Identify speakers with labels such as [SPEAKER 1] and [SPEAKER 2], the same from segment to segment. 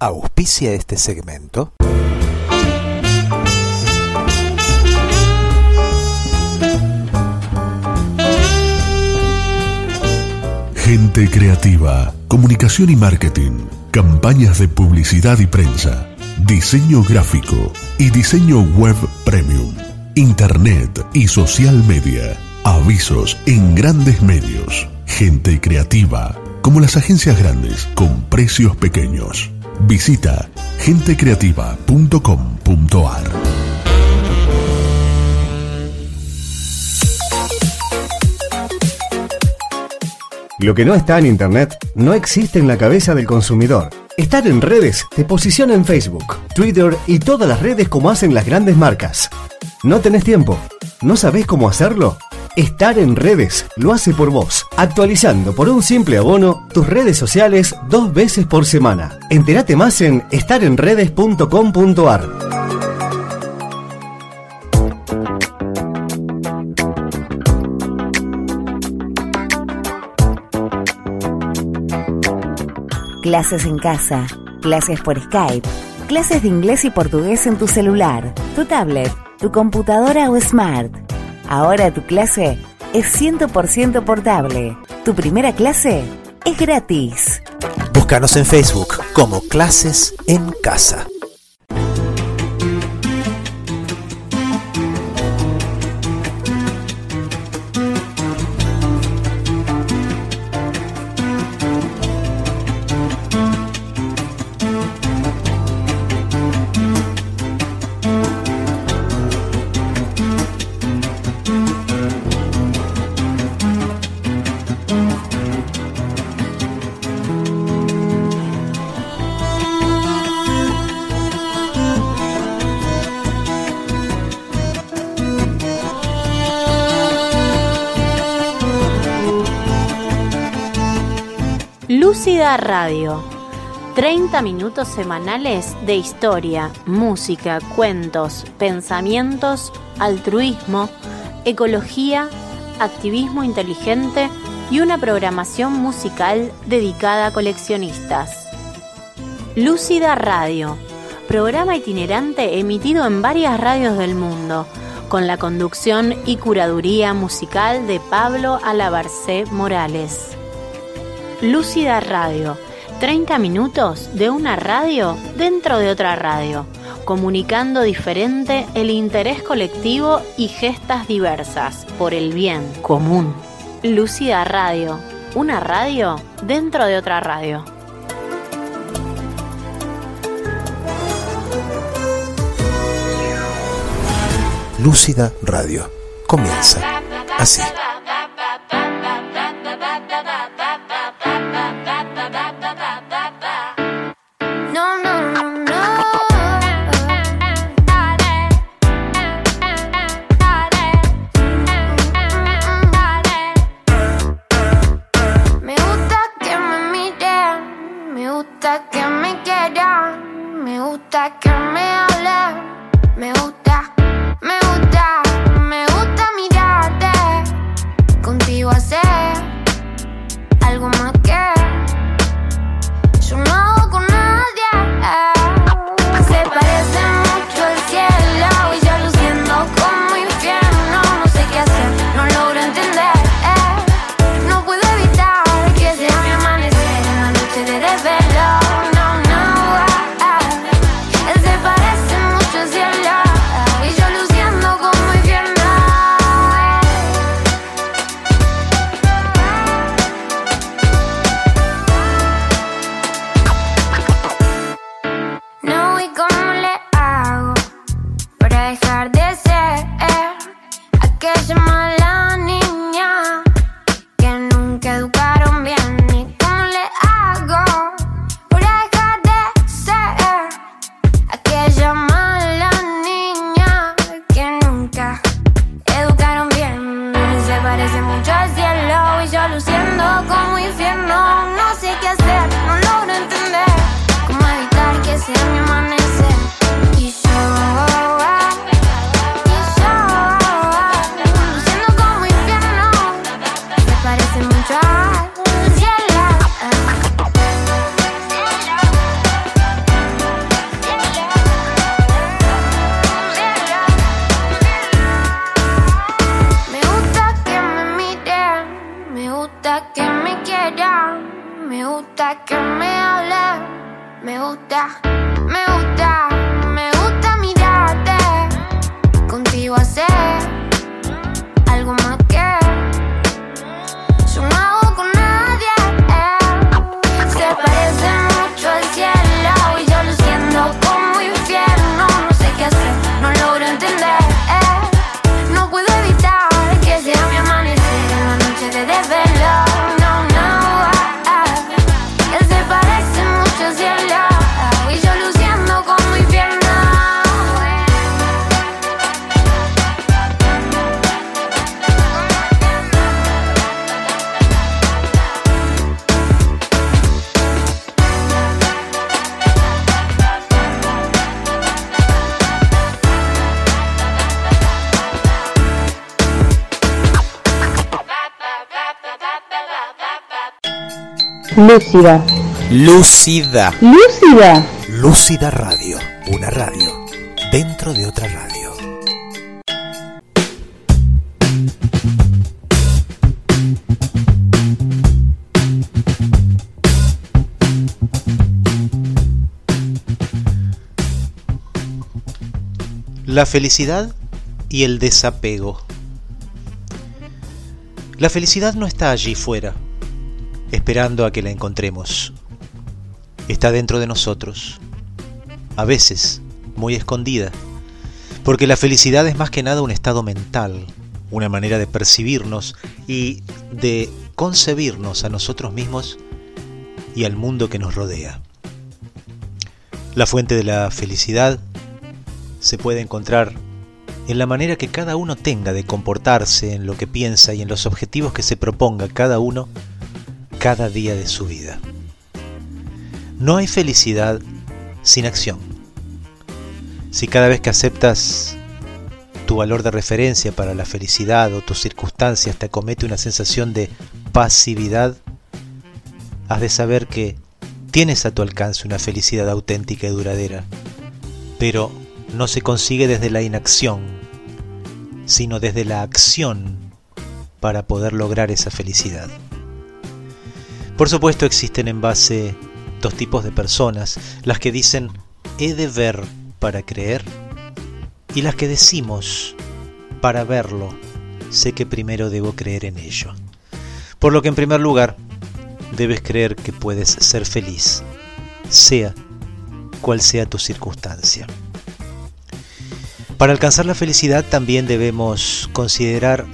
[SPEAKER 1] Auspicia este segmento.
[SPEAKER 2] Gente creativa, comunicación y marketing, campañas de publicidad y prensa, diseño gráfico y diseño web premium, internet y social media, avisos en grandes medios, gente creativa, como las agencias grandes con precios pequeños. Visita gentecreativa.com.ar.
[SPEAKER 3] Lo que no está en Internet no existe en la cabeza del consumidor. Estar en redes te posiciona en Facebook, Twitter y todas las redes como hacen las grandes marcas. ¿No tenés tiempo? ¿No sabés cómo hacerlo? Estar en redes lo hace por vos, actualizando por un simple abono tus redes sociales dos veces por semana. Entérate más en estarenredes.com.ar.
[SPEAKER 4] Clases en casa, clases por Skype, clases de inglés y portugués en tu celular, tu tablet, tu computadora o smart. Ahora tu clase es 100% portable. Tu primera clase es gratis.
[SPEAKER 1] Búscanos en Facebook como Clases en Casa.
[SPEAKER 5] Lúcida Radio. 30 minutos semanales de historia, música, cuentos, pensamientos, altruismo, ecología, activismo inteligente y una programación musical dedicada a coleccionistas. Lúcida Radio. Programa itinerante emitido en varias radios del mundo, con la conducción y curaduría musical de Pablo Alabarcé Morales. Lúcida Radio. 30 minutos de una radio dentro de otra radio, comunicando diferente el interés colectivo y gestas diversas por el bien común. Lúcida Radio. Una radio dentro de otra radio.
[SPEAKER 1] Lúcida Radio. Comienza así.
[SPEAKER 6] Quieran, me agua y yo luciendo como infierno. No sé qué hacer.
[SPEAKER 7] Lúcida.
[SPEAKER 1] Lúcida.
[SPEAKER 7] Lúcida.
[SPEAKER 1] Lúcida Radio. Una radio dentro de otra radio. La felicidad y el desapego. La felicidad no está allí fuera, esperando a que la encontremos. Está dentro de nosotros, a veces muy escondida, porque la felicidad es más que nada un estado mental, una manera de percibirnos y de concebirnos a nosotros mismos y al mundo que nos rodea. La fuente de la felicidad se puede encontrar en la manera que cada uno tenga de comportarse, en lo que piensa y en los objetivos que se proponga cada uno cada día de su vida. No hay felicidad sin acción. Si cada vez que aceptas tu valor de referencia para la felicidad o tus circunstancias te acomete una sensación de pasividad, has de saber que tienes a tu alcance una felicidad auténtica y duradera, pero no se consigue desde la inacción, sino desde la acción para poder lograr esa felicidad. Por supuesto existen en base dos tipos de personas, las que dicen he de ver para creer y las que decimos para verlo sé que primero debo creer en ello. Por lo que en primer lugar debes creer que puedes ser feliz, sea cual sea tu circunstancia. Para alcanzar la felicidad también debemos considerar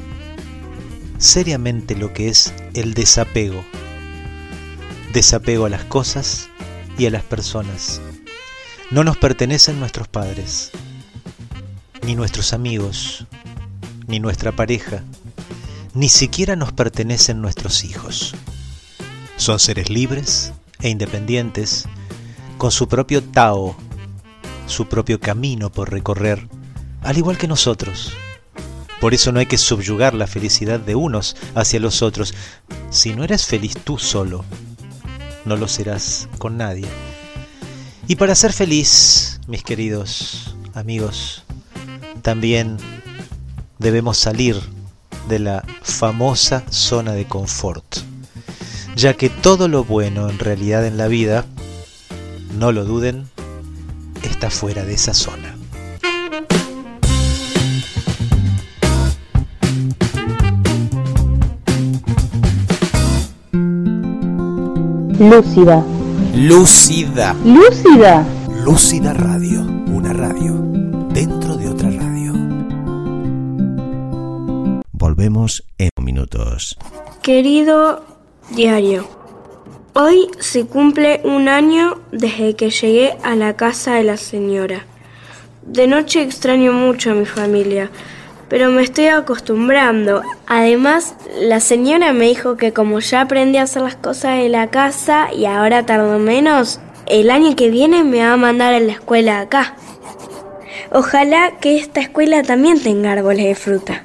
[SPEAKER 1] seriamente lo que es el desapego. Desapego a las cosas y a las personas. No nos pertenecen nuestros padres, ni nuestros amigos, ni nuestra pareja, ni siquiera nos pertenecen nuestros hijos. Son seres libres e independientes, con su propio Tao, su propio camino por recorrer, al igual que nosotros. Por eso no hay que subyugar la felicidad de unos hacia los otros. Si no eres feliz tú solo, no lo serás con nadie. Y para ser feliz, mis queridos amigos, también debemos salir de la famosa zona de confort, ya que todo lo bueno en realidad en la vida, no lo duden, está fuera de esa zona.
[SPEAKER 7] Lúcida.
[SPEAKER 1] Lúcida.
[SPEAKER 7] Lúcida.
[SPEAKER 1] Lúcida Radio. Una radio dentro de otra radio.
[SPEAKER 3] Volvemos en minutos.
[SPEAKER 8] Querido diario, hoy se cumple un año desde que llegué a la casa de la señora. De noche extraño mucho a mi familia, pero me estoy acostumbrando. Además, la señora me dijo que como ya aprendí a hacer las cosas de la casa y ahora tardo menos, el año que viene me va a mandar a la escuela acá. Ojalá que esta escuela también tenga árboles de fruta.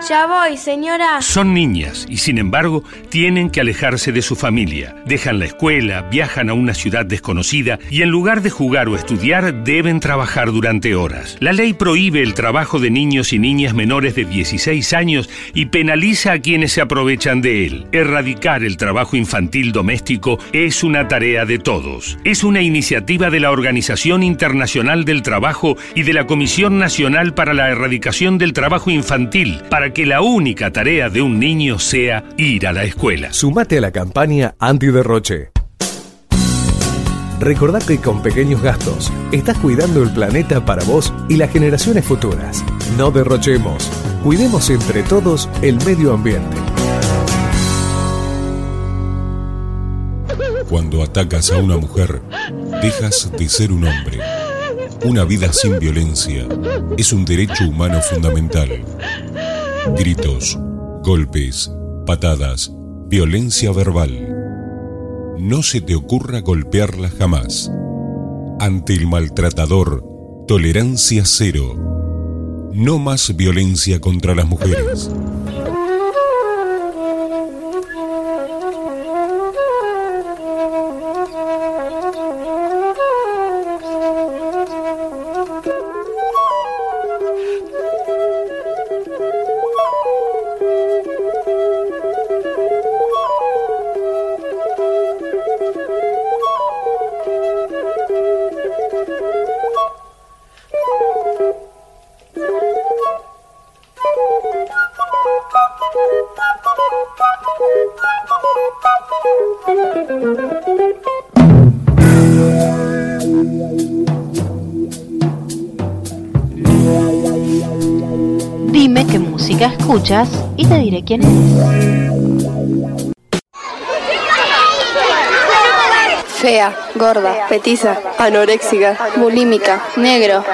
[SPEAKER 8] Ya voy, señora.
[SPEAKER 9] Son niñas y sin embargo tienen que alejarse de su familia. Dejan la escuela, viajan a una ciudad desconocida y en lugar de jugar o estudiar deben trabajar durante horas. La ley prohíbe el trabajo de niños y niñas menores de 16 años y penaliza a quienes se aprovechan de él. Erradicar el trabajo infantil doméstico es una tarea de todos. Es una iniciativa de la Organización Internacional del Trabajo y de la Comisión Nacional para la Erradicación del Trabajo Infantil para que la única tarea de un niño sea ir a la escuela.
[SPEAKER 10] Sumate a la campaña anti-derroche. Recordá que con pequeños gastos estás cuidando el planeta para vos y las generaciones futuras. No derrochemos. Cuidemos entre todos el medio ambiente.
[SPEAKER 11] Cuando atacas a una mujer, dejas de ser un hombre. Una vida sin violencia es un derecho humano fundamental. Gritos, golpes, patadas, violencia verbal. No se te ocurra golpearla jamás. Ante el maltratador, tolerancia cero. No más violencia contra las mujeres.
[SPEAKER 12] Escuchas y te diré quién eres.
[SPEAKER 13] Fea, gorda, petiza, anoréxica, bulímica, negro.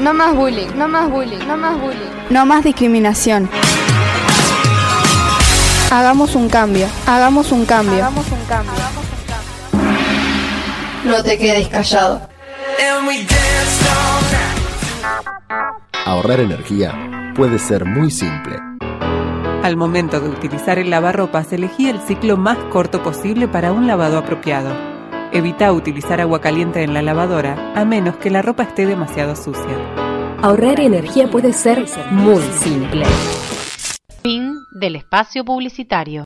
[SPEAKER 13] No más bullying, no más bullying, no más bullying. No más discriminación. Hagamos un cambio, hagamos un cambio. Hagamos un cambio. No te quedes callado.
[SPEAKER 14] Ahorrar energía puede ser muy simple.
[SPEAKER 15] Al momento de utilizar el lavarropas, elegí el ciclo más corto posible para un lavado apropiado. Evita utilizar agua caliente en la lavadora, a menos que la ropa esté demasiado sucia.
[SPEAKER 7] Ahorrar energía puede ser muy simple.
[SPEAKER 12] Fin del espacio publicitario.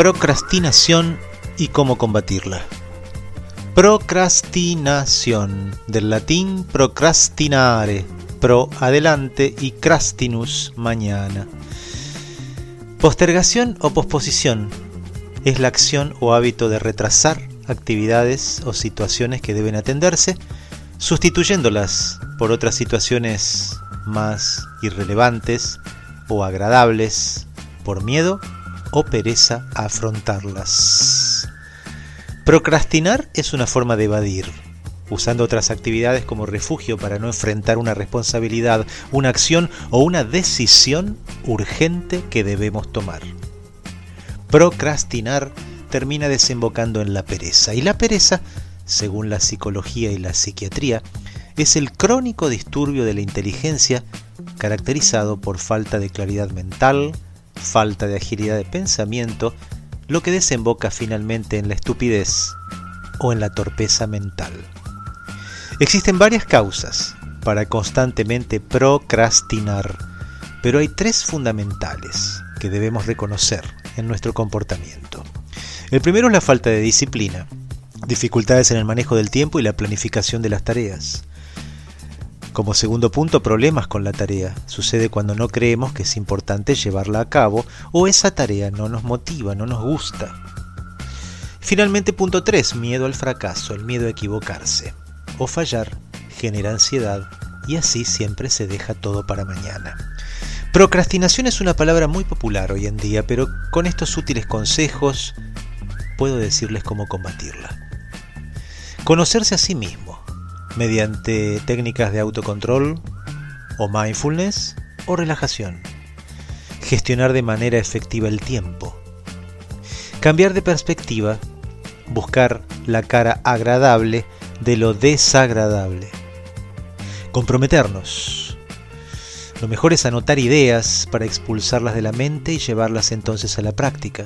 [SPEAKER 1] Procrastinación y cómo combatirla. Procrastinación, del latín procrastinare, pro adelante y crastinus mañana. Postergación o posposición es la acción o hábito de retrasar actividades o situaciones que deben atenderse, sustituyéndolas por otras situaciones más irrelevantes o agradables por miedo o pereza a afrontarlas. Procrastinar es una forma de evadir, usando otras actividades como refugio para no enfrentar una responsabilidad, una acción o una decisión urgente que debemos tomar. Procrastinar termina desembocando en la pereza, y la pereza, según la psicología y la psiquiatría, es el crónico disturbio de la inteligencia caracterizado por falta de claridad mental, falta de agilidad de pensamiento, lo que desemboca finalmente en la estupidez o en la torpeza mental. Existen varias causas para constantemente procrastinar, pero hay tres fundamentales que debemos reconocer en nuestro comportamiento. El primero es la falta de disciplina, dificultades en el manejo del tiempo y la planificación de las tareas. Como segundo punto, problemas con la tarea. Sucede cuando no creemos que es importante llevarla a cabo o esa tarea no nos motiva, no nos gusta. Finalmente, punto 3, miedo al fracaso, el miedo a equivocarse o fallar genera ansiedad y así siempre se deja todo para mañana. Procrastinación es una palabra muy popular hoy en día, pero con estos útiles consejos puedo decirles cómo combatirla. Conocerse a sí mismo, mediante técnicas de autocontrol o mindfulness o relajación. Gestionar de manera efectiva el tiempo. Cambiar de perspectiva, buscar la cara agradable de lo desagradable. Comprometernos. Lo mejor es anotar ideas para expulsarlas de la mente y llevarlas entonces a la práctica.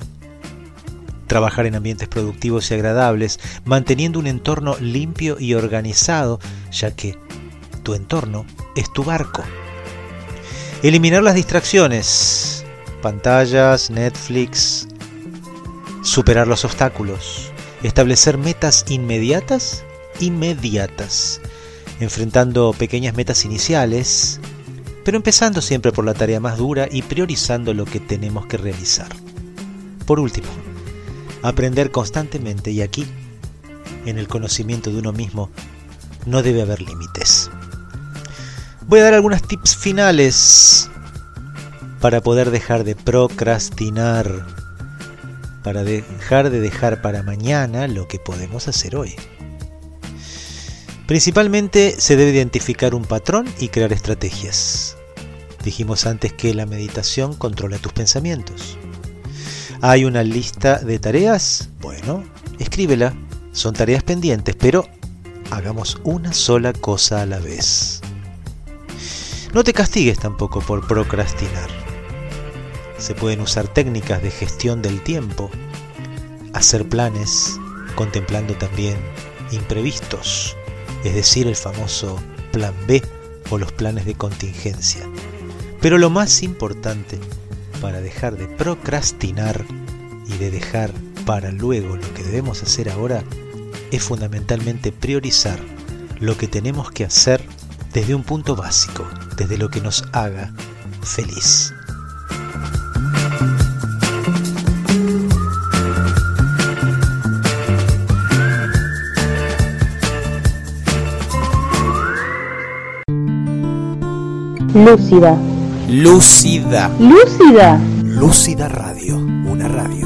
[SPEAKER 1] Trabajar en ambientes productivos y agradables, manteniendo un entorno limpio y organizado, ya que tu entorno es tu barco. Eliminar las distracciones, pantallas, Netflix, superar los obstáculos, establecer metas inmediatas, inmediatas, enfrentando pequeñas metas iniciales, pero empezando siempre por la tarea más dura y priorizando lo que tenemos que realizar. Por último, aprender constantemente y aquí, en el conocimiento de uno mismo, no debe haber límites.
[SPEAKER 16] Voy a dar algunas tips finales para poder dejar de procrastinar, para dejar de dejar para mañana lo que podemos hacer hoy. Principalmente se debe identificar un patrón y crear estrategias. Dijimos antes que la meditación controla tus pensamientos. ¿Hay una lista de tareas? Bueno, escríbela. Son tareas pendientes, pero hagamos una sola cosa a la vez. No te castigues tampoco por procrastinar. Se pueden usar técnicas de gestión del tiempo, hacer planes, contemplando también imprevistos, es decir, el famoso plan B o los planes de contingencia. Pero lo más importante para dejar de procrastinar y de dejar para luego lo que debemos hacer ahora es fundamentalmente priorizar lo que tenemos que hacer desde un punto básico, desde lo que nos haga feliz.
[SPEAKER 7] Lúcida.
[SPEAKER 16] Lúcida.
[SPEAKER 7] Lúcida.
[SPEAKER 16] Lúcida Radio, una radio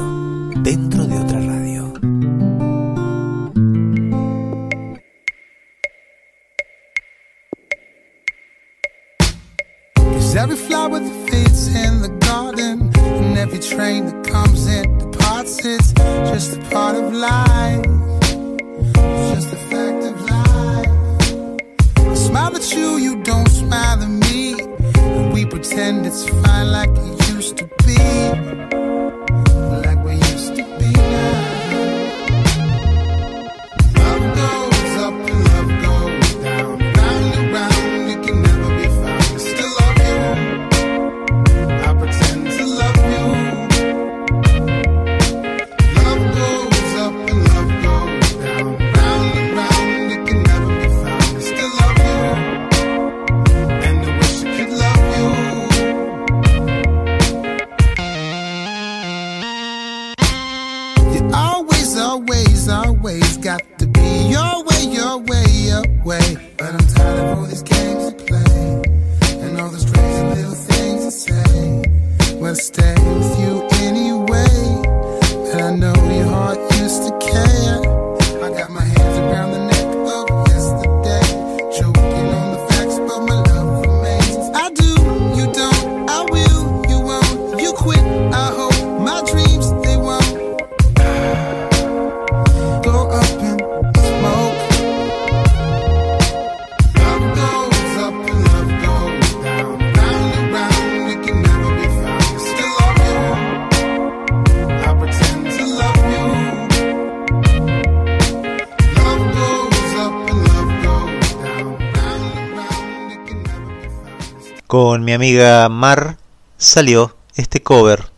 [SPEAKER 16] Con mi amiga Mar salió este cover,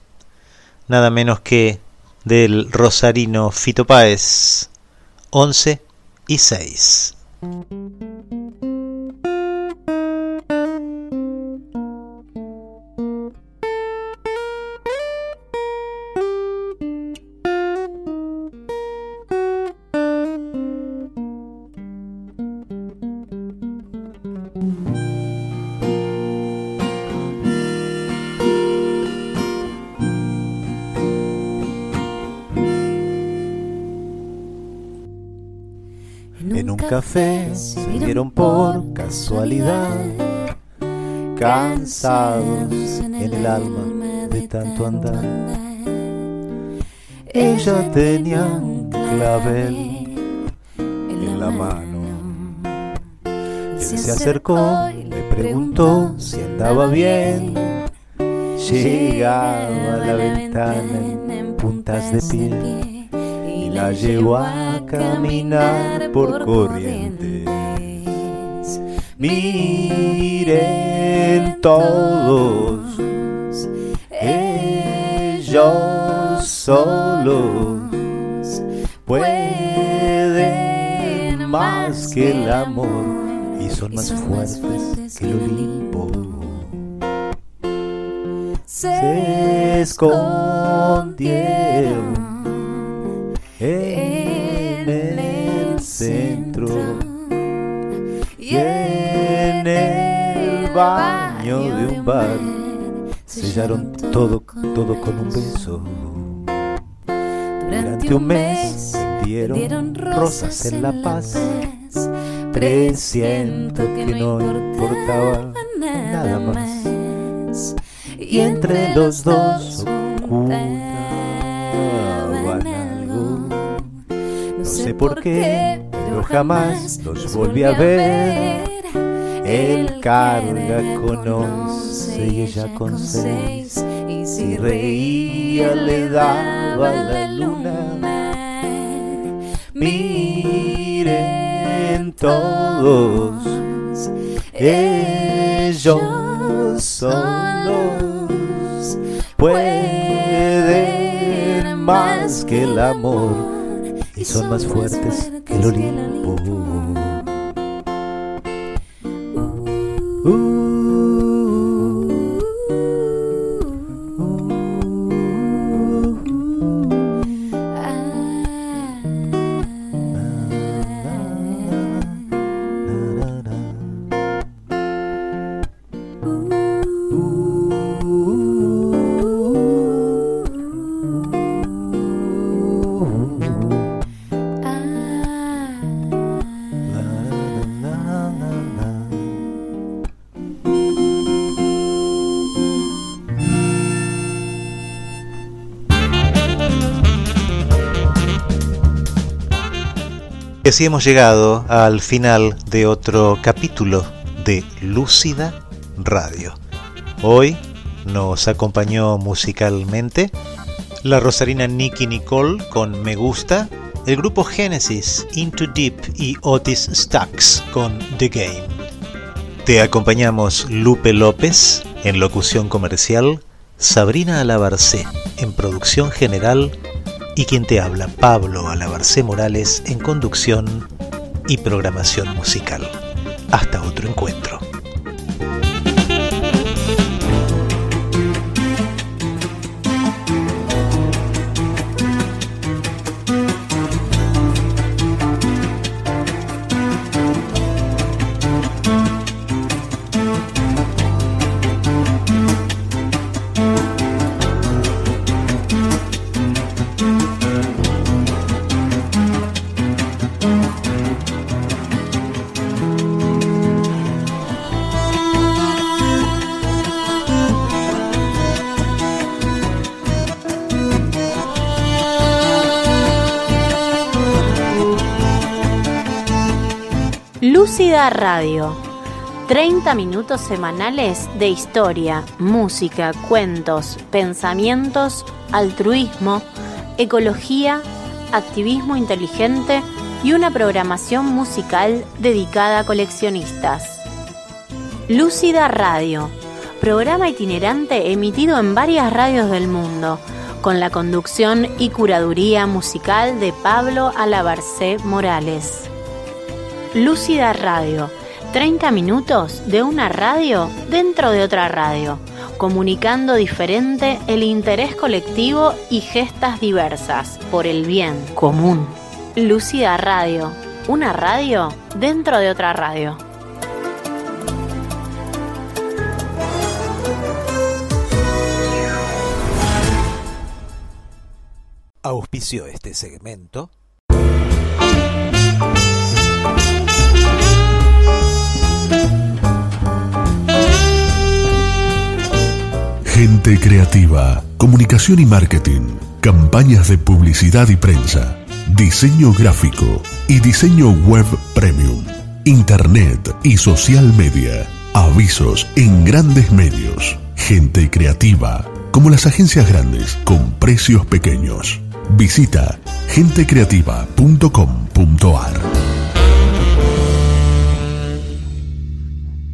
[SPEAKER 16] nada menos que del rosarino Fito Páez, 11 y 6.
[SPEAKER 1] En un café se vieron por casualidad, cansados en el alma de tanto andar. Ella tenía un clavel en la mano. Él se acercó le preguntó si andaba bien. Llegaba a la ventana en puntas de pie la llevó a caminar por corrientes. Miren todos, ellos solos pueden más que el amor y son más fuertes que el Olimpo. Se escondieron
[SPEAKER 17] baño de un bar. Sellaron todo, todo con un beso. Durante un mes dieron rosas en La Paz. Presiento que no importaba nada más. Y entre los dos ocultaban algo. No sé por qué, pero jamás los volví a ver. Él carga con once y ella con seis. Y si reía le daba la luna. Miren todos, ellos solos. pueden más que el amor y son más fuertes que el Olimpo.
[SPEAKER 1] Y así hemos llegado al final de otro capítulo de Lúcida Radio. Hoy nos acompañó musicalmente la rosarina Nicky Nicole con Me Gusta, el grupo Genesis Into Deep y Otis Stacks con The Game. Te acompañamos Lupe López en locución comercial, Sabrina Alabarcé en producción general y quien te habla, Pablo Alabarcé Morales, en conducción y programación musical. Hasta otro encuentro.
[SPEAKER 5] Lúcida Radio. 30 minutos semanales de historia, música, cuentos, pensamientos, altruismo, ecología, activismo inteligente y una programación musical dedicada a coleccionistas. Lúcida Radio. Programa itinerante emitido en varias radios del mundo, con la conducción y curaduría musical de Pablo Alabarcé Morales. Lúcida Radio. 30 minutos de una radio dentro de otra radio, comunicando diferente el interés colectivo y gestas diversas por el bien común. Lúcida Radio. Una radio dentro de otra radio.
[SPEAKER 1] Auspició este segmento.
[SPEAKER 2] Gente creativa, comunicación y marketing, campañas de publicidad y prensa, diseño gráfico y diseño web premium, internet y social media, avisos en grandes medios, gente creativa, como las agencias grandes con precios pequeños. Visita gentecreativa.com.ar.